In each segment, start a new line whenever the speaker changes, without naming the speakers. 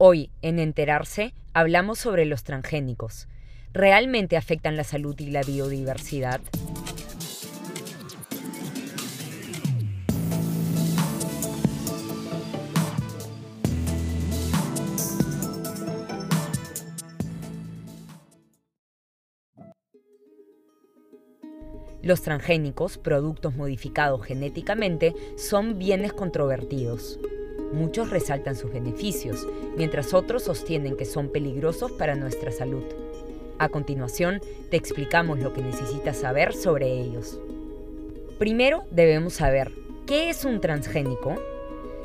Hoy, en Enterarse, hablamos sobre los transgénicos. ¿Realmente afectan la salud y la biodiversidad? Los transgénicos, productos modificados genéticamente, son bienes controvertidos. Muchos resaltan sus beneficios, mientras otros sostienen que son peligrosos para nuestra salud. A continuación, te explicamos lo que necesitas saber sobre ellos. Primero, debemos saber, ¿qué es un transgénico?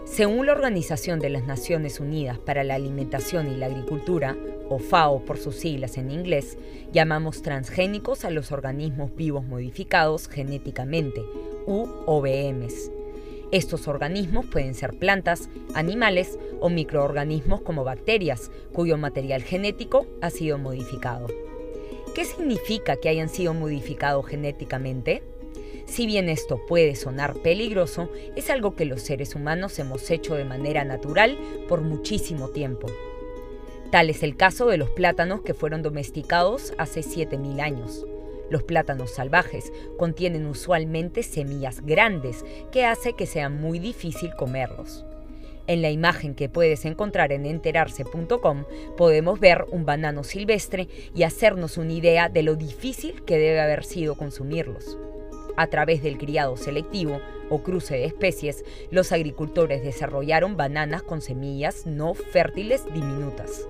Según la Organización de las Naciones Unidas para la Alimentación y la Agricultura, o FAO por sus siglas en inglés, llamamos transgénicos a los organismos vivos modificados genéticamente, u OVMs. Estos organismos pueden ser plantas, animales o microorganismos como bacterias, cuyo material genético ha sido modificado. ¿Qué significa que hayan sido modificados genéticamente? Si bien esto puede sonar peligroso, es algo que los seres humanos hemos hecho de manera natural por muchísimo tiempo. Tal es el caso de los plátanos que fueron domesticados hace 7.000 años. Los plátanos salvajes contienen usualmente semillas grandes que hace que sea muy difícil comerlos. En la imagen que puedes encontrar en enterarse.com podemos ver un banano silvestre y hacernos una idea de lo difícil que debe haber sido consumirlos. A través del criado selectivo o cruce de especies, los agricultores desarrollaron bananas con semillas no fértiles diminutas.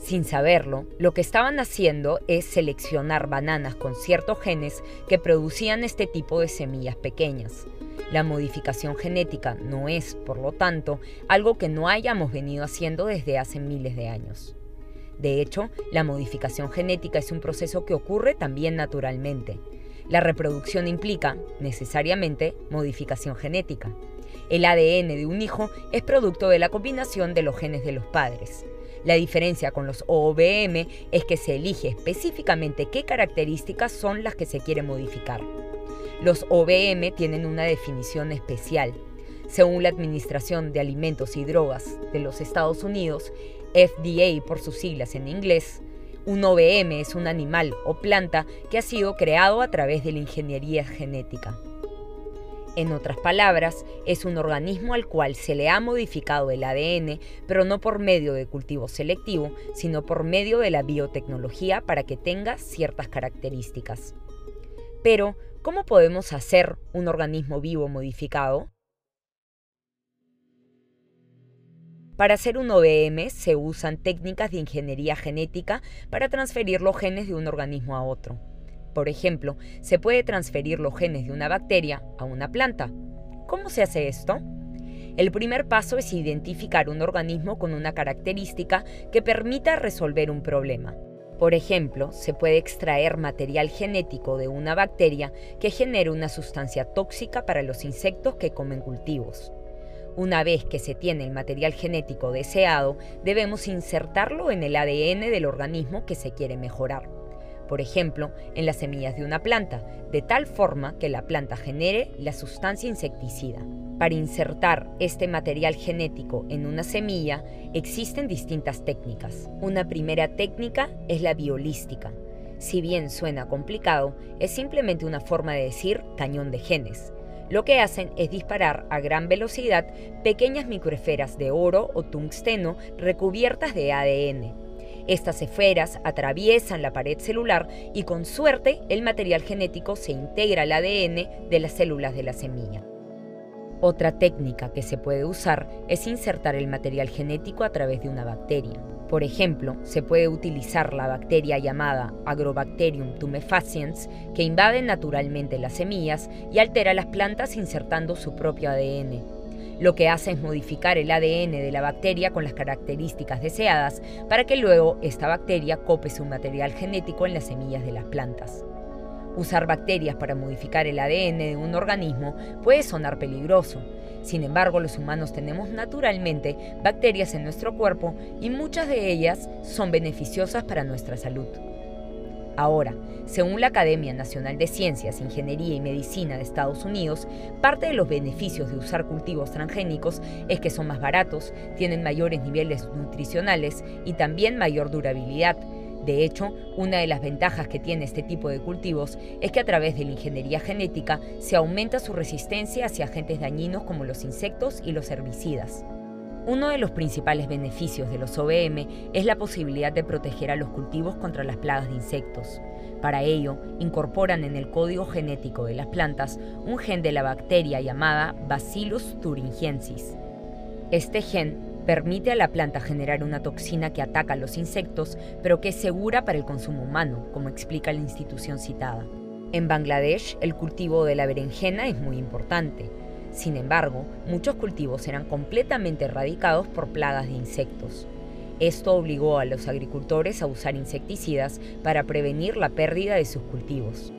Sin saberlo, lo que estaban haciendo es seleccionar bananas con ciertos genes que producían este tipo de semillas pequeñas. La modificación genética no es, por lo tanto, algo que no hayamos venido haciendo desde hace miles de años. De hecho, la modificación genética es un proceso que ocurre también naturalmente. La reproducción implica, necesariamente, modificación genética. El ADN de un hijo es producto de la combinación de los genes de los padres. La diferencia con los OVM es que se elige específicamente qué características son las que se quiere modificar. Los OVM tienen una definición especial. Según la Administración de Alimentos y Drogas de los Estados Unidos, FDA por sus siglas en inglés, un OVM es un animal o planta que ha sido creado a través de la ingeniería genética. En otras palabras, es un organismo al cual se le ha modificado el ADN, pero no por medio de cultivo selectivo, sino por medio de la biotecnología para que tenga ciertas características. Pero, ¿cómo podemos hacer un organismo vivo modificado? Para hacer un OVM se usan técnicas de ingeniería genética para transferir los genes de un organismo a otro. Por ejemplo, se puede transferir los genes de una bacteria a una planta. ¿Cómo se hace esto? El primer paso es identificar un organismo con una característica que permita resolver un problema. Por ejemplo, se puede extraer material genético de una bacteria que genere una sustancia tóxica para los insectos que comen cultivos. Una vez que se tiene el material genético deseado, debemos insertarlo en el ADN del organismo que se quiere mejorar por ejemplo, en las semillas de una planta, de tal forma que la planta genere la sustancia insecticida. Para insertar este material genético en una semilla existen distintas técnicas. Una primera técnica es la biolística. Si bien suena complicado, es simplemente una forma de decir cañón de genes. Lo que hacen es disparar a gran velocidad pequeñas microesferas de oro o tungsteno recubiertas de ADN estas esferas atraviesan la pared celular y con suerte el material genético se integra al ADN de las células de la semilla. Otra técnica que se puede usar es insertar el material genético a través de una bacteria. Por ejemplo, se puede utilizar la bacteria llamada Agrobacterium tumefaciens, que invade naturalmente las semillas y altera las plantas insertando su propio ADN. Lo que hace es modificar el ADN de la bacteria con las características deseadas para que luego esta bacteria cope su material genético en las semillas de las plantas. Usar bacterias para modificar el ADN de un organismo puede sonar peligroso. Sin embargo, los humanos tenemos naturalmente bacterias en nuestro cuerpo y muchas de ellas son beneficiosas para nuestra salud. Ahora, según la Academia Nacional de Ciencias, Ingeniería y Medicina de Estados Unidos, parte de los beneficios de usar cultivos transgénicos es que son más baratos, tienen mayores niveles nutricionales y también mayor durabilidad. De hecho, una de las ventajas que tiene este tipo de cultivos es que a través de la ingeniería genética se aumenta su resistencia hacia agentes dañinos como los insectos y los herbicidas. Uno de los principales beneficios de los OBM es la posibilidad de proteger a los cultivos contra las plagas de insectos. Para ello, incorporan en el código genético de las plantas un gen de la bacteria llamada Bacillus thuringiensis. Este gen permite a la planta generar una toxina que ataca a los insectos, pero que es segura para el consumo humano, como explica la institución citada. En Bangladesh, el cultivo de la berenjena es muy importante. Sin embargo, muchos cultivos eran completamente erradicados por plagas de insectos. Esto obligó a los agricultores a usar insecticidas para prevenir la pérdida de sus cultivos.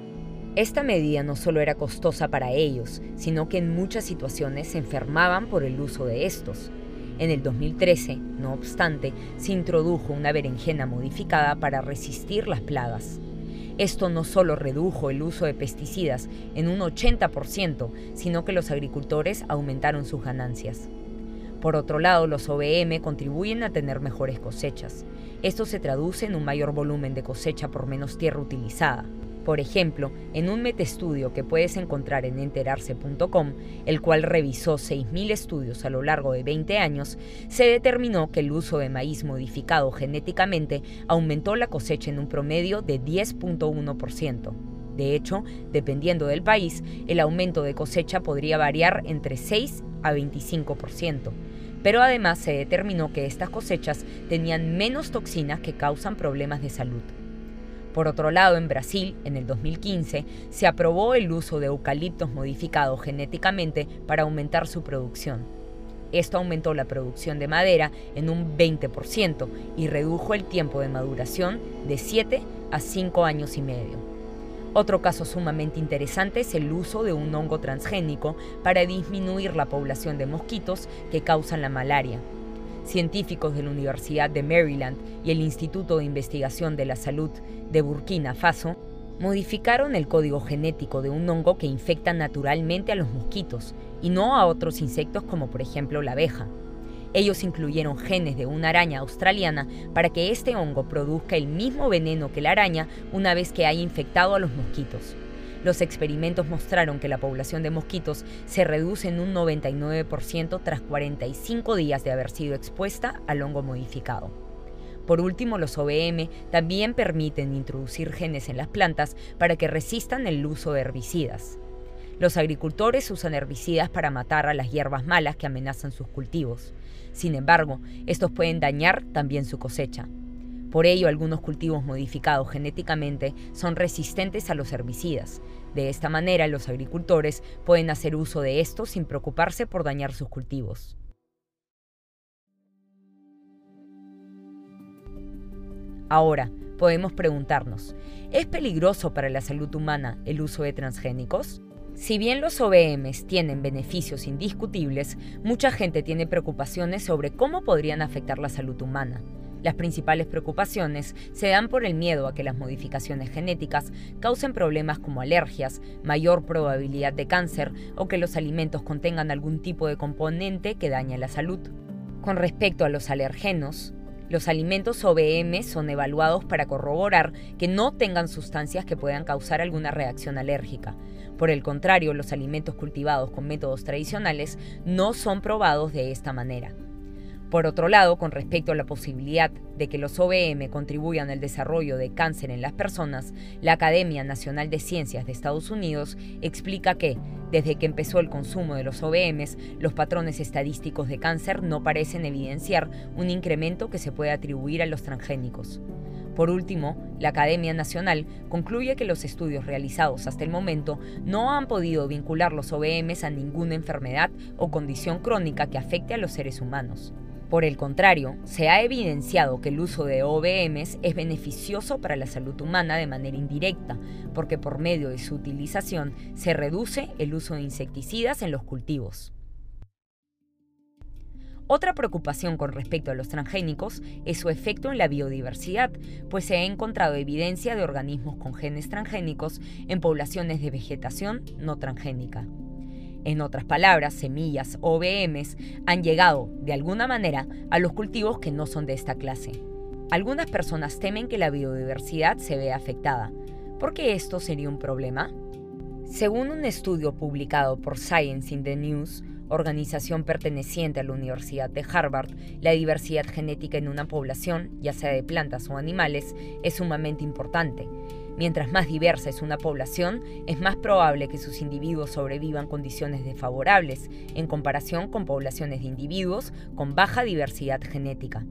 Esta medida no solo era costosa para ellos, sino que en muchas situaciones se enfermaban por el uso de estos. En el 2013, no obstante, se introdujo una berenjena modificada para resistir las plagas. Esto no solo redujo el uso de pesticidas en un 80%, sino que los agricultores aumentaron sus ganancias. Por otro lado, los OBM contribuyen a tener mejores cosechas. Esto se traduce en un mayor volumen de cosecha por menos tierra utilizada. Por ejemplo, en un metaestudio que puedes encontrar en enterarse.com, el cual revisó 6.000 estudios a lo largo de 20 años, se determinó que el uso de maíz modificado genéticamente aumentó la cosecha en un promedio de 10.1%. De hecho, dependiendo del país, el aumento de cosecha podría variar entre 6 a 25%. Pero además se determinó que estas cosechas tenían menos toxinas que causan problemas de salud. Por otro lado, en Brasil, en el 2015, se aprobó el uso de eucaliptos modificados genéticamente para aumentar su producción. Esto aumentó la producción de madera en un 20% y redujo el tiempo de maduración de 7 a 5 años y medio. Otro caso sumamente interesante es el uso de un hongo transgénico para disminuir la población de mosquitos que causan la malaria. Científicos de la Universidad de Maryland y el Instituto de Investigación de la Salud de Burkina Faso modificaron el código genético de un hongo que infecta naturalmente a los mosquitos y no a otros insectos como por ejemplo la abeja. Ellos incluyeron genes de una araña australiana para que este hongo produzca el mismo veneno que la araña una vez que haya infectado a los mosquitos. Los experimentos mostraron que la población de mosquitos se reduce en un 99% tras 45 días de haber sido expuesta al hongo modificado. Por último, los OBM también permiten introducir genes en las plantas para que resistan el uso de herbicidas. Los agricultores usan herbicidas para matar a las hierbas malas que amenazan sus cultivos. Sin embargo, estos pueden dañar también su cosecha. Por ello, algunos cultivos modificados genéticamente son resistentes a los herbicidas. De esta manera, los agricultores pueden hacer uso de estos sin preocuparse por dañar sus cultivos. Ahora, podemos preguntarnos, ¿es peligroso para la salud humana el uso de transgénicos? Si bien los OBMs tienen beneficios indiscutibles, mucha gente tiene preocupaciones sobre cómo podrían afectar la salud humana. Las principales preocupaciones se dan por el miedo a que las modificaciones genéticas causen problemas como alergias, mayor probabilidad de cáncer o que los alimentos contengan algún tipo de componente que dañe la salud. Con respecto a los alergenos, los alimentos OBM son evaluados para corroborar que no tengan sustancias que puedan causar alguna reacción alérgica. Por el contrario, los alimentos cultivados con métodos tradicionales no son probados de esta manera. Por otro lado, con respecto a la posibilidad de que los OBM contribuyan al desarrollo de cáncer en las personas, la Academia Nacional de Ciencias de Estados Unidos explica que, desde que empezó el consumo de los OBMs, los patrones estadísticos de cáncer no parecen evidenciar un incremento que se puede atribuir a los transgénicos. Por último, la Academia Nacional concluye que los estudios realizados hasta el momento no han podido vincular los OBMs a ninguna enfermedad o condición crónica que afecte a los seres humanos. Por el contrario, se ha evidenciado que el uso de OBMs es beneficioso para la salud humana de manera indirecta, porque por medio de su utilización se reduce el uso de insecticidas en los cultivos. Otra preocupación con respecto a los transgénicos es su efecto en la biodiversidad, pues se ha encontrado evidencia de organismos con genes transgénicos en poblaciones de vegetación no transgénica. En otras palabras, semillas o OBMs han llegado, de alguna manera, a los cultivos que no son de esta clase. Algunas personas temen que la biodiversidad se vea afectada. ¿Por qué esto sería un problema? Según un estudio publicado por Science in the News, organización perteneciente a la Universidad de Harvard, la diversidad genética en una población, ya sea de plantas o animales, es sumamente importante. Mientras más diversa es una población, es más probable que sus individuos sobrevivan condiciones desfavorables en comparación con poblaciones de individuos con baja diversidad genética.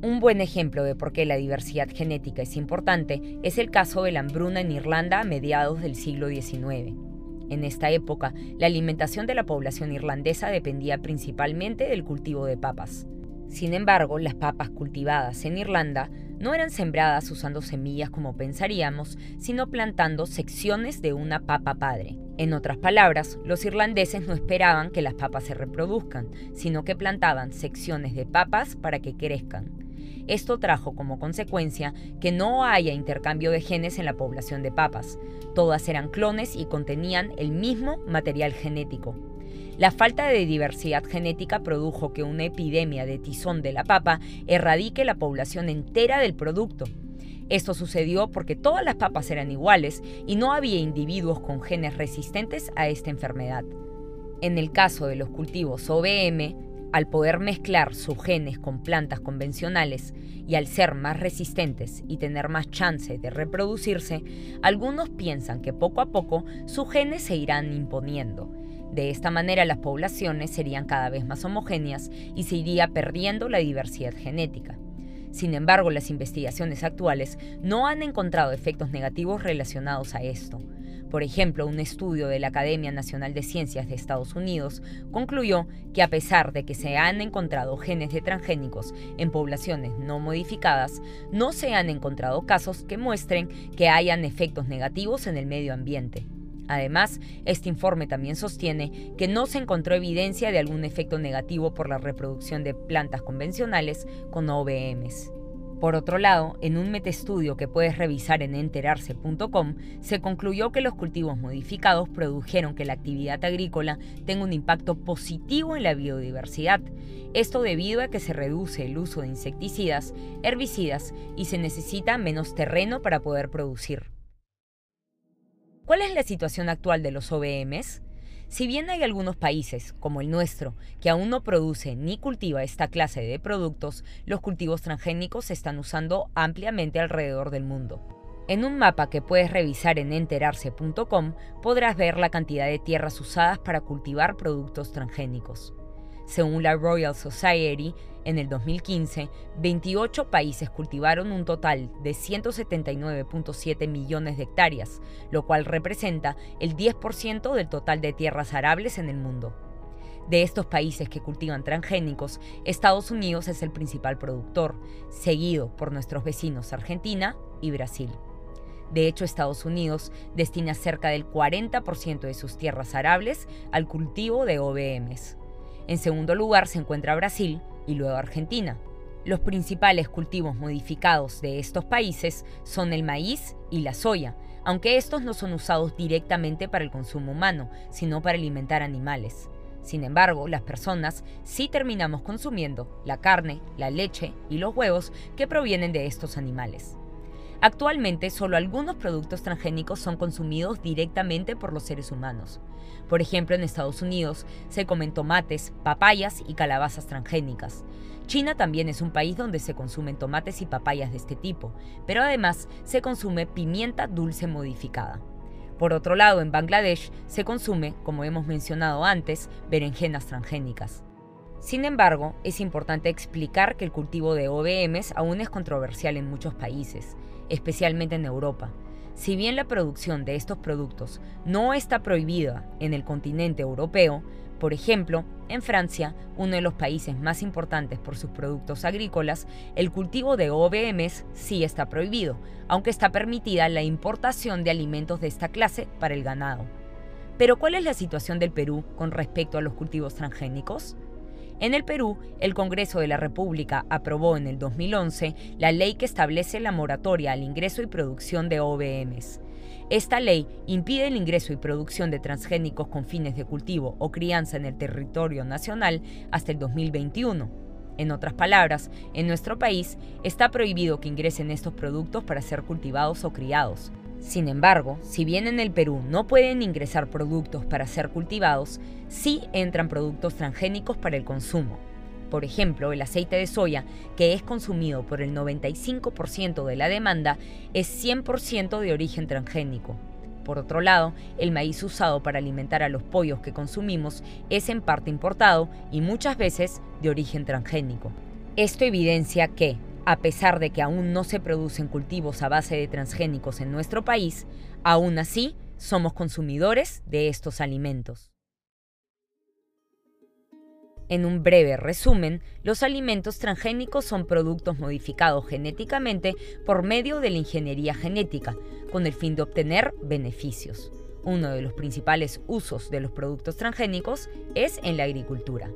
Un buen ejemplo de por qué la diversidad genética es importante es el caso de la hambruna en Irlanda a mediados del siglo XIX. En esta época, la alimentación de la población irlandesa dependía principalmente del cultivo de papas. Sin embargo, las papas cultivadas en Irlanda no eran sembradas usando semillas como pensaríamos, sino plantando secciones de una papa padre. En otras palabras, los irlandeses no esperaban que las papas se reproduzcan, sino que plantaban secciones de papas para que crezcan. Esto trajo como consecuencia que no haya intercambio de genes en la población de papas. Todas eran clones y contenían el mismo material genético. La falta de diversidad genética produjo que una epidemia de tizón de la papa erradique la población entera del producto. Esto sucedió porque todas las papas eran iguales y no había individuos con genes resistentes a esta enfermedad. En el caso de los cultivos OBM, al poder mezclar sus genes con plantas convencionales y al ser más resistentes y tener más chance de reproducirse, algunos piensan que poco a poco sus genes se irán imponiendo. De esta manera las poblaciones serían cada vez más homogéneas y se iría perdiendo la diversidad genética. Sin embargo, las investigaciones actuales no han encontrado efectos negativos relacionados a esto. Por ejemplo, un estudio de la Academia Nacional de Ciencias de Estados Unidos concluyó que a pesar de que se han encontrado genes de transgénicos en poblaciones no modificadas, no se han encontrado casos que muestren que hayan efectos negativos en el medio ambiente. Además, este informe también sostiene que no se encontró evidencia de algún efecto negativo por la reproducción de plantas convencionales con OBMs. Por otro lado, en un metaestudio que puedes revisar en enterarse.com, se concluyó que los cultivos modificados produjeron que la actividad agrícola tenga un impacto positivo en la biodiversidad. Esto debido a que se reduce el uso de insecticidas, herbicidas y se necesita menos terreno para poder producir. ¿Cuál es la situación actual de los OBMs? Si bien hay algunos países, como el nuestro, que aún no produce ni cultiva esta clase de productos, los cultivos transgénicos se están usando ampliamente alrededor del mundo. En un mapa que puedes revisar en enterarse.com podrás ver la cantidad de tierras usadas para cultivar productos transgénicos. Según la Royal Society, en el 2015, 28 países cultivaron un total de 179.7 millones de hectáreas, lo cual representa el 10% del total de tierras arables en el mundo. De estos países que cultivan transgénicos, Estados Unidos es el principal productor, seguido por nuestros vecinos Argentina y Brasil. De hecho, Estados Unidos destina cerca del 40% de sus tierras arables al cultivo de OBMs. En segundo lugar se encuentra Brasil y luego Argentina. Los principales cultivos modificados de estos países son el maíz y la soya, aunque estos no son usados directamente para el consumo humano, sino para alimentar animales. Sin embargo, las personas sí terminamos consumiendo la carne, la leche y los huevos que provienen de estos animales. Actualmente, solo algunos productos transgénicos son consumidos directamente por los seres humanos. Por ejemplo, en Estados Unidos se comen tomates, papayas y calabazas transgénicas. China también es un país donde se consumen tomates y papayas de este tipo, pero además se consume pimienta dulce modificada. Por otro lado, en Bangladesh se consume, como hemos mencionado antes, berenjenas transgénicas. Sin embargo, es importante explicar que el cultivo de OBMs aún es controversial en muchos países, especialmente en Europa. Si bien la producción de estos productos no está prohibida en el continente europeo, por ejemplo, en Francia, uno de los países más importantes por sus productos agrícolas, el cultivo de OBMs sí está prohibido, aunque está permitida la importación de alimentos de esta clase para el ganado. Pero ¿cuál es la situación del Perú con respecto a los cultivos transgénicos? En el Perú, el Congreso de la República aprobó en el 2011 la ley que establece la moratoria al ingreso y producción de OBMs. Esta ley impide el ingreso y producción de transgénicos con fines de cultivo o crianza en el territorio nacional hasta el 2021. En otras palabras, en nuestro país está prohibido que ingresen estos productos para ser cultivados o criados. Sin embargo, si bien en el Perú no pueden ingresar productos para ser cultivados, sí entran productos transgénicos para el consumo. Por ejemplo, el aceite de soya, que es consumido por el 95% de la demanda, es 100% de origen transgénico. Por otro lado, el maíz usado para alimentar a los pollos que consumimos es en parte importado y muchas veces de origen transgénico. Esto evidencia que, a pesar de que aún no se producen cultivos a base de transgénicos en nuestro país, aún así somos consumidores de estos alimentos. En un breve resumen, los alimentos transgénicos son productos modificados genéticamente por medio de la ingeniería genética, con el fin de obtener beneficios. Uno de los principales usos de los productos transgénicos es en la agricultura.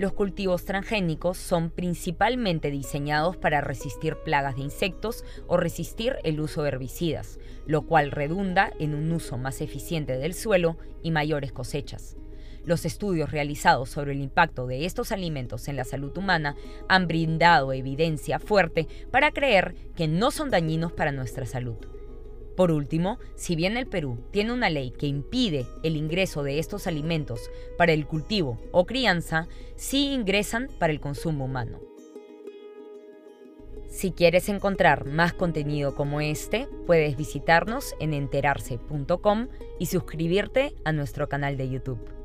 Los cultivos transgénicos son principalmente diseñados para resistir plagas de insectos o resistir el uso de herbicidas, lo cual redunda en un uso más eficiente del suelo y mayores cosechas. Los estudios realizados sobre el impacto de estos alimentos en la salud humana han brindado evidencia fuerte para creer que no son dañinos para nuestra salud. Por último, si bien el Perú tiene una ley que impide el ingreso de estos alimentos para el cultivo o crianza, sí ingresan para el consumo humano. Si quieres encontrar más contenido como este, puedes visitarnos en enterarse.com y suscribirte a nuestro canal de YouTube.